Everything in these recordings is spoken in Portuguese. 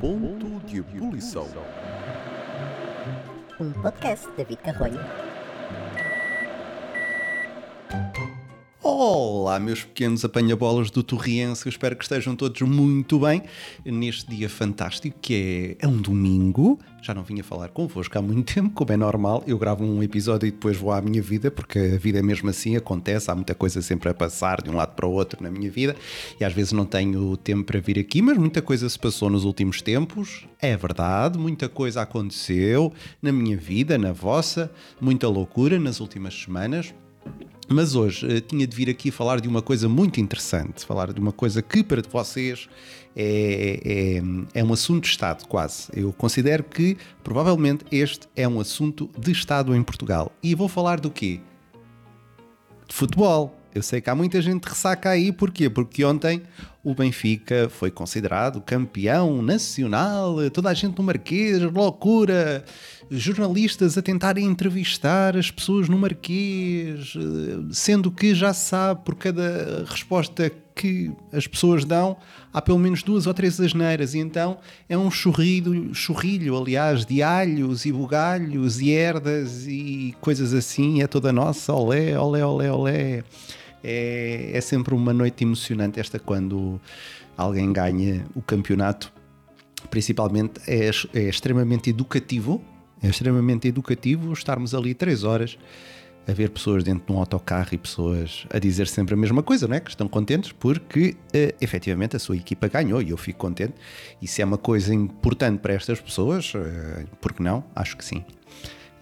Ponto de ebulição. Um podcast de David Carrolho. Olá, meus pequenos apanha-bolas do Torriense, eu espero que estejam todos muito bem neste dia fantástico que é, é um domingo. Já não vinha falar convosco há muito tempo, como é normal. Eu gravo um episódio e depois vou à minha vida, porque a vida é mesmo assim, acontece, há muita coisa sempre a passar de um lado para o outro na minha vida e às vezes não tenho tempo para vir aqui, mas muita coisa se passou nos últimos tempos, é verdade, muita coisa aconteceu na minha vida, na vossa, muita loucura nas últimas semanas. Mas hoje uh, tinha de vir aqui falar de uma coisa muito interessante, falar de uma coisa que para vocês é, é, é, um assunto de Estado, quase. Eu considero que provavelmente este é um assunto de Estado em Portugal. E vou falar do quê? De futebol. Eu sei que há muita gente que ressaca aí, porquê? Porque ontem o Benfica foi considerado campeão nacional, toda a gente no Marquês, loucura, jornalistas a tentarem entrevistar as pessoas no Marquês, sendo que já se sabe por cada resposta que as pessoas dão, há pelo menos duas ou três asneiras, e então é um churrilho, churrilho aliás, de alhos e bugalhos e herdas e coisas assim, é toda nossa, olé, olé, olé, olé. É, é sempre uma noite emocionante esta quando alguém ganha o campeonato. Principalmente é, é extremamente educativo. É extremamente educativo estarmos ali três horas a ver pessoas dentro de um autocarro e pessoas a dizer sempre a mesma coisa, não é? Que estão contentes porque uh, efetivamente a sua equipa ganhou e eu fico contente. E se é uma coisa importante para estas pessoas, uh, por que não? Acho que sim.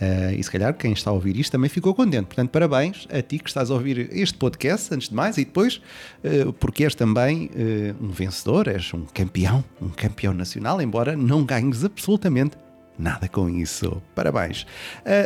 Uh, e se calhar quem está a ouvir isto também ficou contente. Portanto, parabéns a ti que estás a ouvir este podcast, antes de mais, e depois, uh, porque és também uh, um vencedor, és um campeão, um campeão nacional, embora não ganhes absolutamente nada com isso. Parabéns.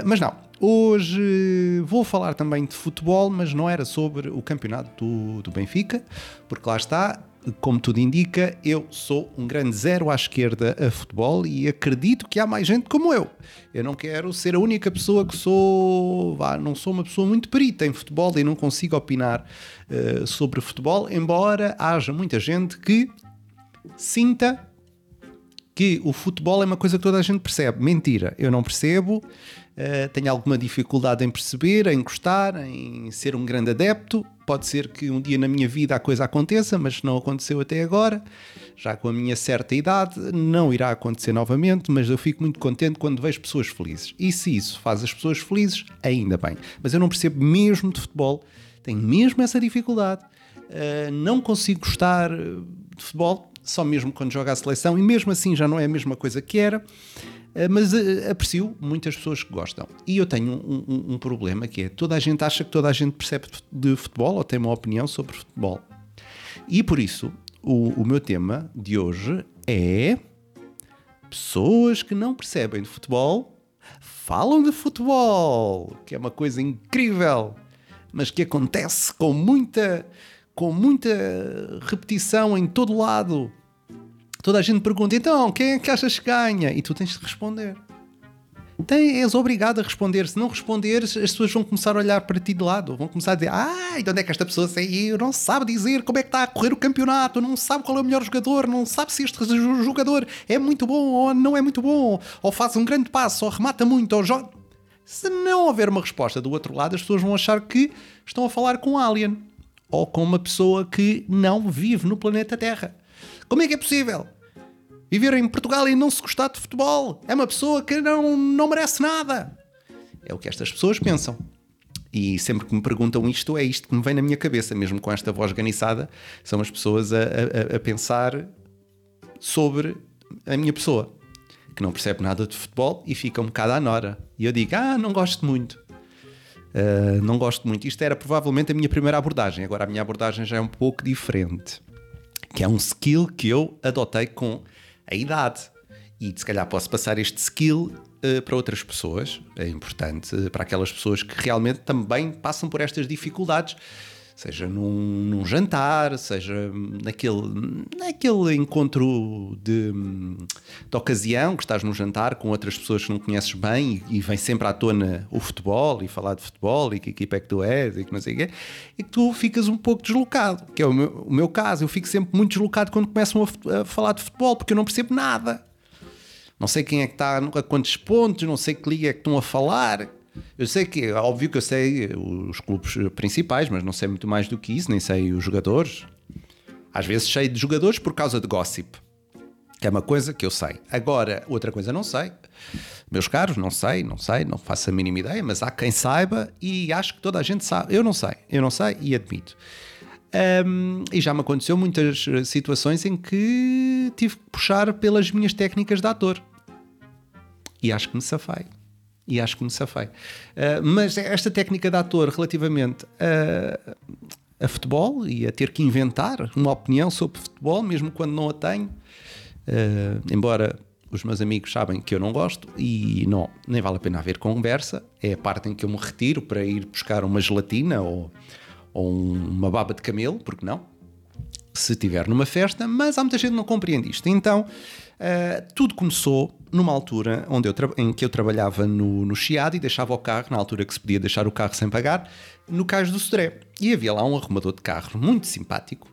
mas não, hoje vou falar também de futebol, mas não era sobre o campeonato do, do Benfica, porque lá está, como tudo indica, eu sou um grande zero à esquerda a futebol e acredito que há mais gente como eu. Eu não quero ser a única pessoa que sou. Vá, não sou uma pessoa muito perita em futebol e não consigo opinar uh, sobre futebol, embora haja muita gente que sinta que o futebol é uma coisa que toda a gente percebe. Mentira, eu não percebo. Uh, tenho alguma dificuldade em perceber, em gostar, em ser um grande adepto. Pode ser que um dia na minha vida a coisa aconteça, mas não aconteceu até agora. Já com a minha certa idade, não irá acontecer novamente, mas eu fico muito contente quando vejo pessoas felizes. E se isso faz as pessoas felizes, ainda bem. Mas eu não percebo mesmo de futebol, tenho mesmo essa dificuldade. Uh, não consigo gostar de futebol, só mesmo quando joga a seleção, e mesmo assim já não é a mesma coisa que era. Eh, mas uh, aprecio muitas pessoas que gostam. E eu tenho um, um, um, problema que é toda a gente acha que toda a gente percebe de futebol ou tem uma opinião sobre futebol. E por isso, o, o meu tema de hoje é pessoas que não percebem de futebol falam de futebol, que é uma coisa incrível, mas que acontece com muita com muita repetição em todo lado toda a gente pergunta, então, quem é que achas que ganha? E tu tens de responder. Tem, és obrigado a responder. Se não responderes, as pessoas vão começar a olhar para ti de lado. Vão começar a dizer: Ah, de onde é que esta pessoa saiu? Não sabe dizer como é que está a correr o campeonato, não sabe qual é o melhor jogador, não sabe se este jogador é muito bom ou não é muito bom, ou faz um grande passo, ou remata muito, ou joga. Se não houver uma resposta do outro lado, as pessoas vão achar que estão a falar com um alien ou com uma pessoa que não vive no planeta Terra. Como é que é possível? Viver em Portugal e não se gostar de futebol é uma pessoa que não, não merece nada. É o que estas pessoas pensam. E sempre que me perguntam isto, é isto que me vem na minha cabeça, mesmo com esta voz ganiçada, são as pessoas a, a, a pensar sobre a minha pessoa, que não percebe nada de futebol e fica um bocado à nora. E eu digo, ah, não gosto muito. Uh, não gosto muito. Isto era provavelmente a minha primeira abordagem, agora a minha abordagem já é um pouco diferente. Que é um skill que eu adotei com a idade. E se calhar posso passar este skill uh, para outras pessoas, é importante, uh, para aquelas pessoas que realmente também passam por estas dificuldades. Seja num, num jantar, seja naquele, naquele encontro de, de ocasião que estás num jantar com outras pessoas que não conheces bem e, e vem sempre à tona o futebol e falar de futebol e que equipa é que tu és e que não sei o quê, e que tu ficas um pouco deslocado, que é o meu, o meu caso. Eu fico sempre muito deslocado quando começam a, a falar de futebol porque eu não percebo nada. Não sei quem é que está a quantos pontos, não sei que liga é que estão a falar. Eu sei que, óbvio que eu sei os clubes principais, mas não sei muito mais do que isso, nem sei os jogadores. Às vezes sei de jogadores por causa de gossip, que é uma coisa que eu sei. Agora, outra coisa não sei. Meus caros, não sei, não sei, não faço a mínima ideia, mas há quem saiba e acho que toda a gente sabe. Eu não sei, eu não sei e admito. Um, e já me aconteceu muitas situações em que tive que puxar pelas minhas técnicas de ator. E acho que me safei. E acho que me safei. Uh, mas esta técnica de ator relativamente a, a, futebol e a ter que inventar uma opinião sobre futebol, mesmo quando não a tenho, uh, embora os meus amigos sabem que eu não gosto e não, nem vale a pena haver conversa, é a parte em que eu me retiro para ir buscar uma gelatina ou ou uma baba de camelo, porque não? Se estiver numa festa, mas há muita gente que não compreende isto. Então, uh, tudo começou numa altura onde eu em que eu trabalhava no, no Chiado e deixava o carro, na altura que se podia deixar o carro sem pagar, no Cais do Sodré. E havia lá um arrumador de carro muito simpático,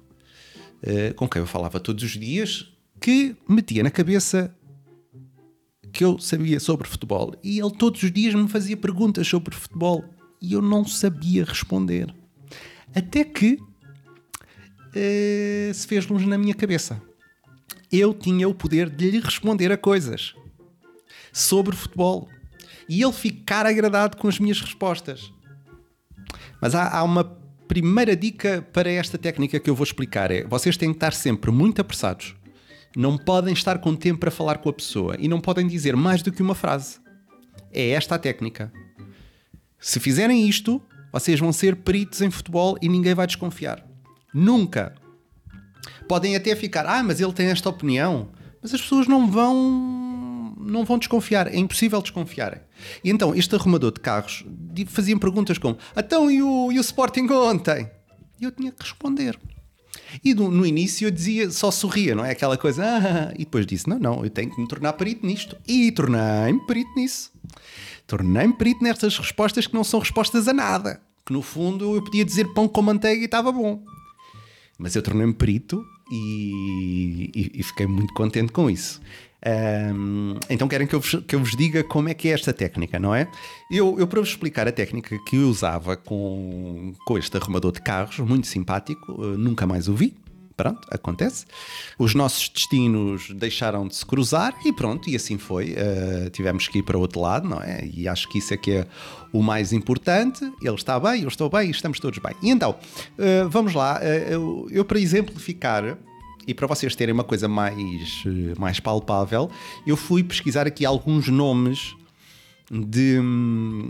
uh, com quem eu falava todos os dias, que metia na cabeça que eu sabia sobre futebol. E ele todos os dias me fazia perguntas sobre futebol e eu não sabia responder. Até que uh, se fez luz na minha cabeça. Eu tinha o poder de lhe responder a coisas sobre futebol e ele ficar agradado com as minhas respostas. Mas há, há uma primeira dica para esta técnica que eu vou explicar: é vocês têm que estar sempre muito apressados. Não podem estar com tempo para falar com a pessoa e não podem dizer mais do que uma frase. É esta a técnica. Se fizerem isto, vocês vão ser peritos em futebol e ninguém vai desconfiar. Nunca. Podem até ficar, ah, mas ele tem esta opinião. Mas as pessoas não vão não vão desconfiar, é impossível desconfiarem. E então, este arrumador de carros fazia perguntas como: então e o, e o Sporting ontem? E eu tinha que responder. E no, no, início eu dizia, só sorria, não é? Aquela coisa, ah, e depois disse: não, não, eu tenho que me tornar perito nisto. E tornei-me perito nisso. Tornei-me perito nestas respostas que não são respostas a nada. Que no fundo eu podia dizer pão com manteiga e estava bom. Mas eu tornei-me perito e, e, e, fiquei muito contente com isso. Um, então querem que eu, vos, que eu vos diga como é que é esta técnica, não é? Eu, eu para vos explicar a técnica que eu usava com, com este arrumador de carros, muito simpático, uh, nunca mais o vi, pronto, acontece. Os nossos destinos deixaram de se cruzar e pronto, e assim foi. Uh, tivemos que ir para o outro lado, não é? E acho que isso é que é o mais importante. Ele está bem, eu estou bem estamos todos bem. E então, uh, vamos lá. Uh, eu, eu, para exemplificar. E para vocês terem uma coisa mais, mais palpável, eu fui pesquisar aqui alguns nomes de,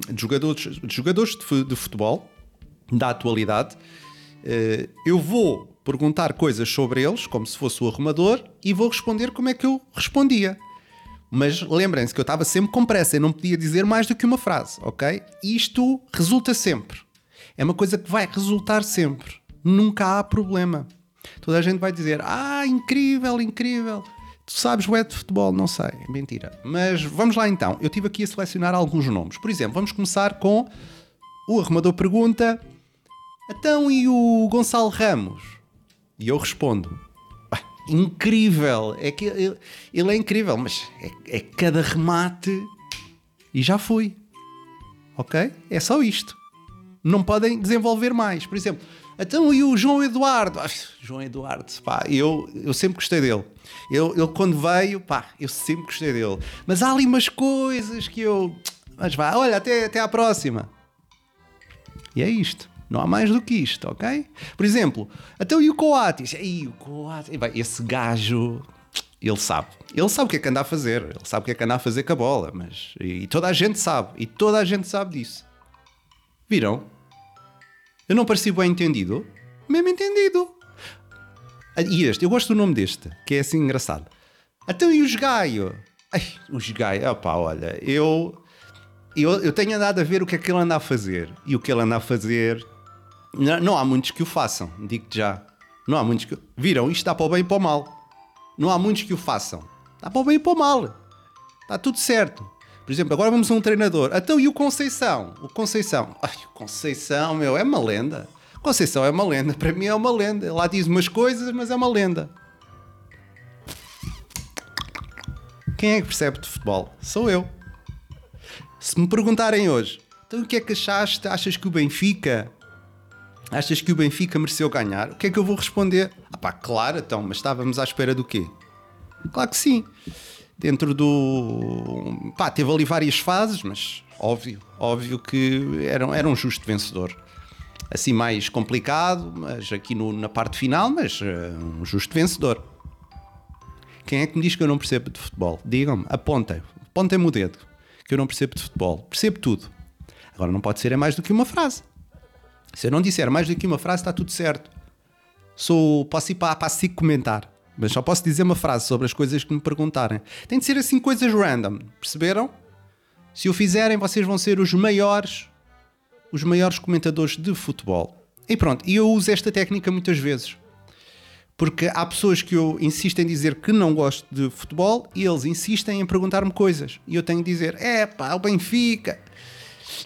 de jogadores, de, jogadores de futebol da atualidade. Eu vou perguntar coisas sobre eles, como se fosse o arrumador, e vou responder como é que eu respondia. Mas lembrem-se que eu estava sempre com pressa, eu não podia dizer mais do que uma frase, ok? Isto resulta sempre. É uma coisa que vai resultar sempre. Nunca há problema. Toda a gente vai dizer: Ah, incrível, incrível. Tu sabes o é de futebol? Não sei, mentira. Mas vamos lá então. Eu tive aqui a selecionar alguns nomes. Por exemplo, vamos começar com o arrumador pergunta: Então e o Gonçalo Ramos? E eu respondo: incrível! É que ele, ele é incrível, mas é, é, cada remate e já fui. Ok? É só isto. Não podem desenvolver mais. Por exemplo, então e o João Eduardo? Ai, João Eduardo, pá, eu, eu sempre gostei dele. Eu, ele quando veio, pá, eu sempre gostei dele. Mas há ali umas coisas que eu. Mas vá, olha, até, até à próxima. E é isto. Não há mais do que isto, ok? Por exemplo, até o Coates. Aí, o Coates. Esse gajo, ele sabe. Ele sabe o que é que anda a fazer. Ele sabe o que é que anda a fazer com a bola. Mas, e toda a gente sabe. E toda a gente sabe disso. Viram? Eu não pareci bem entendido? Mesmo entendido. E este, eu gosto do nome deste, que é assim engraçado. Até o Gaio? Ai, o Gaio, opá, olha, eu, eu, eu tenho andado a ver o que é que ele anda a fazer. E o que ele anda a fazer Não, não há muitos que o façam, digo-te já. Não há muitos que. Viram? Isto está para o bem e para o mal. Não há muitos que o façam. Está para o bem e para o mal. Está tudo certo. Por exemplo, agora vamos a um treinador. Então, e o Conceição? O Conceição. Ai, o Conceição, meu, é uma lenda. Conceição é uma lenda. Para mim é uma lenda. Lá diz umas coisas, mas é uma lenda. Quem é que percebe de futebol? Sou eu. Se me perguntarem hoje, então o que é que achaste? Achas que o Benfica Achas que o Benfica mereceu ganhar? O que é que eu vou responder? Ah pá, claro, então, mas estávamos à espera do quê? Claro que sim. Dentro do. pá, teve ali várias fases, mas óbvio, óbvio que era, era um justo vencedor. Assim mais complicado, mas aqui no, na parte final, mas uh, um justo vencedor. Quem é que me diz que eu não percebo de futebol? Digam-me, apontem, apontem-me o dedo, que eu não percebo de futebol. Percebo tudo. Agora não pode ser é mais do que uma frase. Se eu não disser mais do que uma frase, está tudo certo. Sou, posso ir para, a comentar, mas só posso dizer uma frase sobre as coisas que me perguntarem. Tem de ser assim coisas random, perceberam? Se o fizerem, vocês vão ser os maiores, os maiores comentadores de futebol. E pronto, e eu uso esta técnica muitas vezes. Porque há pessoas que eu insisto em dizer que não gosto de futebol e eles insistem em perguntar-me coisas. E eu tenho de dizer: é pá, o Benfica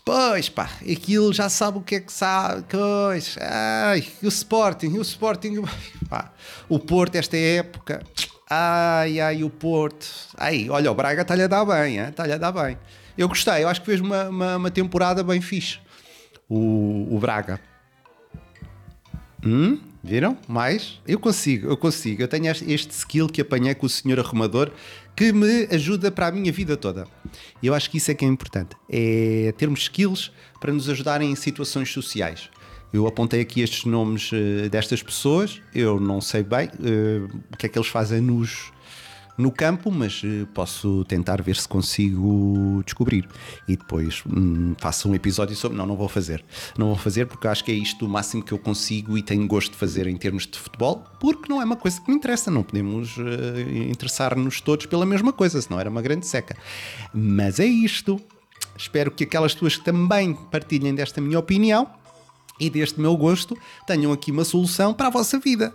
Pois pá, aquilo já sabe o que é que sabe. Pois, ai, o Sporting, o Sporting, pá, o Porto, esta época, ai, ai, o Porto, ai, olha, o Braga está-lhe a dar bem, está-lhe a dar bem. Eu gostei, eu acho que fez uma, uma, uma temporada bem fixe, o, o Braga. Hum? Viram? Mais? Eu consigo, eu consigo. Eu tenho este skill que apanhei com o senhor arrumador que me ajuda para a minha vida toda. E eu acho que isso é que é importante. É termos skills para nos ajudarem em situações sociais. Eu apontei aqui estes nomes uh, destas pessoas. Eu não sei bem uh, o que é que eles fazem nos no campo, mas uh, posso tentar ver se consigo descobrir. E depois hum, faço um episódio sobre. Não, não vou fazer. Não vou fazer porque acho que é isto o máximo que eu consigo e tenho gosto de fazer em termos de futebol, porque não é uma coisa que me interessa. Não podemos uh, interessar-nos todos pela mesma coisa, senão era uma grande seca. Mas é isto. Espero que aquelas pessoas que também partilhem desta minha opinião e deste meu gosto tenham aqui uma solução para a vossa vida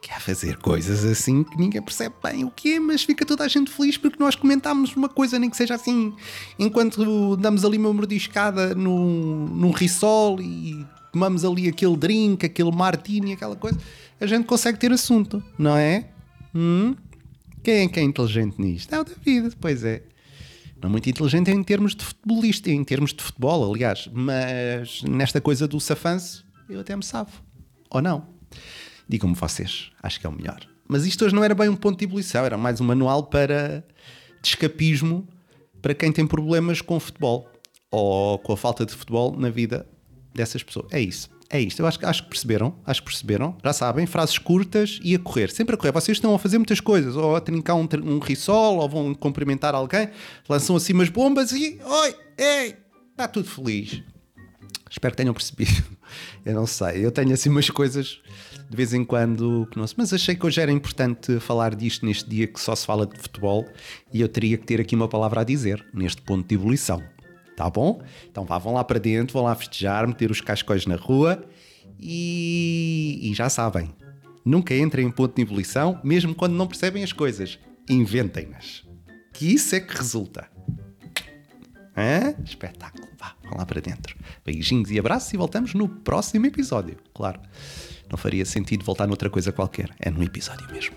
que é fazer coisas assim que ninguém percebe bem o que é, mas fica toda a gente feliz porque nós comentámos uma coisa, nem que seja assim, enquanto damos ali uma mordiscada num, num risol e tomamos ali aquele drink, aquele martini, aquela coisa, a gente consegue ter assunto, não é? Hum? Quem é que é inteligente nisto? É o David, pois é. Não muito inteligente em termos de futebolista, em termos de futebol, aliás, mas nesta coisa do safanço eu até me safo. Ou não? Digam-me vocês, acho que é o melhor. Mas isto hoje não era bem um ponto de ebulição, era mais um manual para de escapismo para quem tem problemas com futebol ou com a falta de futebol na vida dessas pessoas. É isso. É isto. Eu acho, acho que perceberam. Acho que perceberam. Já sabem, frases curtas e a correr. Sempre a correr. Vocês estão a fazer muitas coisas. Ou a trincar um, um risol, ou vão cumprimentar alguém, lançam assim umas bombas e. Oi! Ei! Está tudo feliz. Espero que tenham percebido. Eu não sei. Eu tenho assim umas coisas de vez em quando que não Mas achei que hoje era importante falar disto neste dia que só se fala de futebol e eu teria que ter aqui uma palavra a dizer neste ponto de ebulição. Tá bom? Então vá, vão lá para dentro, vão lá festejar, meter os cascóis na rua e, e já sabem, nunca entrem em ponto de ebulição, mesmo quando não percebem as coisas. Inventem-nas. Que isso é que resulta. Hã? Espetáculo. Vá, vão lá para dentro. Beijinhos e abraços e voltamos no próximo episódio, claro. Não faria sentido voltar noutra coisa qualquer. É num episódio mesmo.